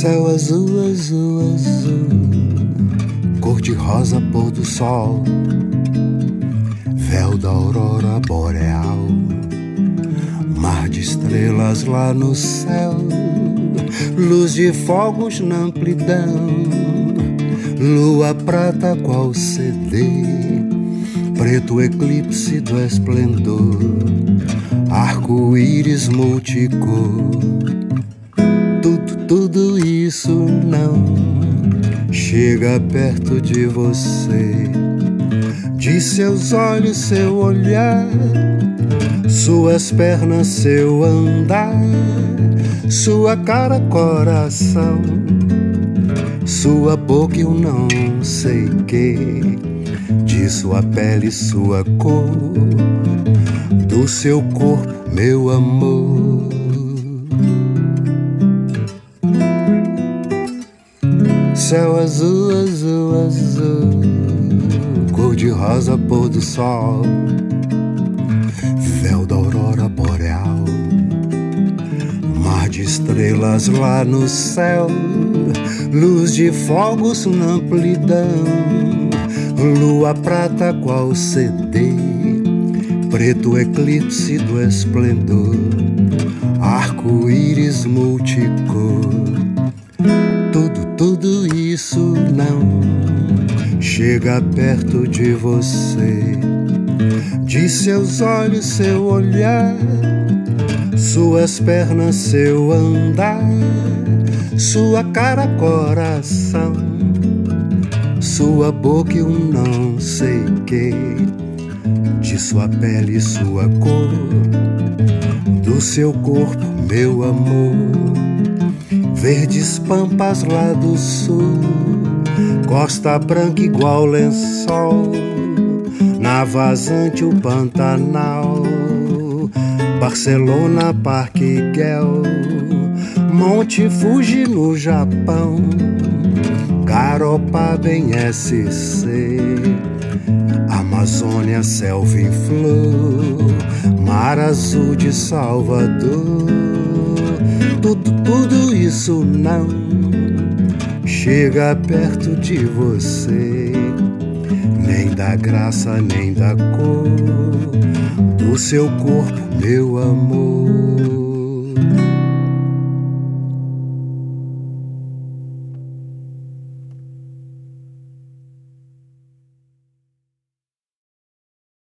azul, azul, azul, cor de rosa, pôr do sol, véu da aurora boreal, mar de estrelas lá no céu, luz de fogos na amplidão, lua prata qual CD, preto eclipse do esplendor, arco-íris multicor tudo, isso não chega perto de você. De seus olhos, seu olhar, suas pernas, seu andar, sua cara, coração, sua boca, eu não sei que, de sua pele, sua cor, do seu corpo, meu amor. Céu azul, azul, azul, cor de rosa, pôr do sol, véu da aurora boreal, mar de estrelas lá no céu, luz de fogos na amplidão, lua prata qual CD, preto eclipse do esplendor, isso não chega perto de você. De seus olhos, seu olhar, suas pernas, seu andar, sua cara, coração, sua boca, eu não sei que, de sua pele, sua cor, do seu corpo, meu amor verdes pampas lá do sul, costa branca igual lençol, na vazante o Pantanal, Barcelona, Parque Guel, Monte Fuji no Japão, Garopaba em SC, Amazônia, selva em flor, Mar Azul de Salvador tudo, tudo isso não chega perto de você, nem da graça, nem da cor do seu corpo, meu amor.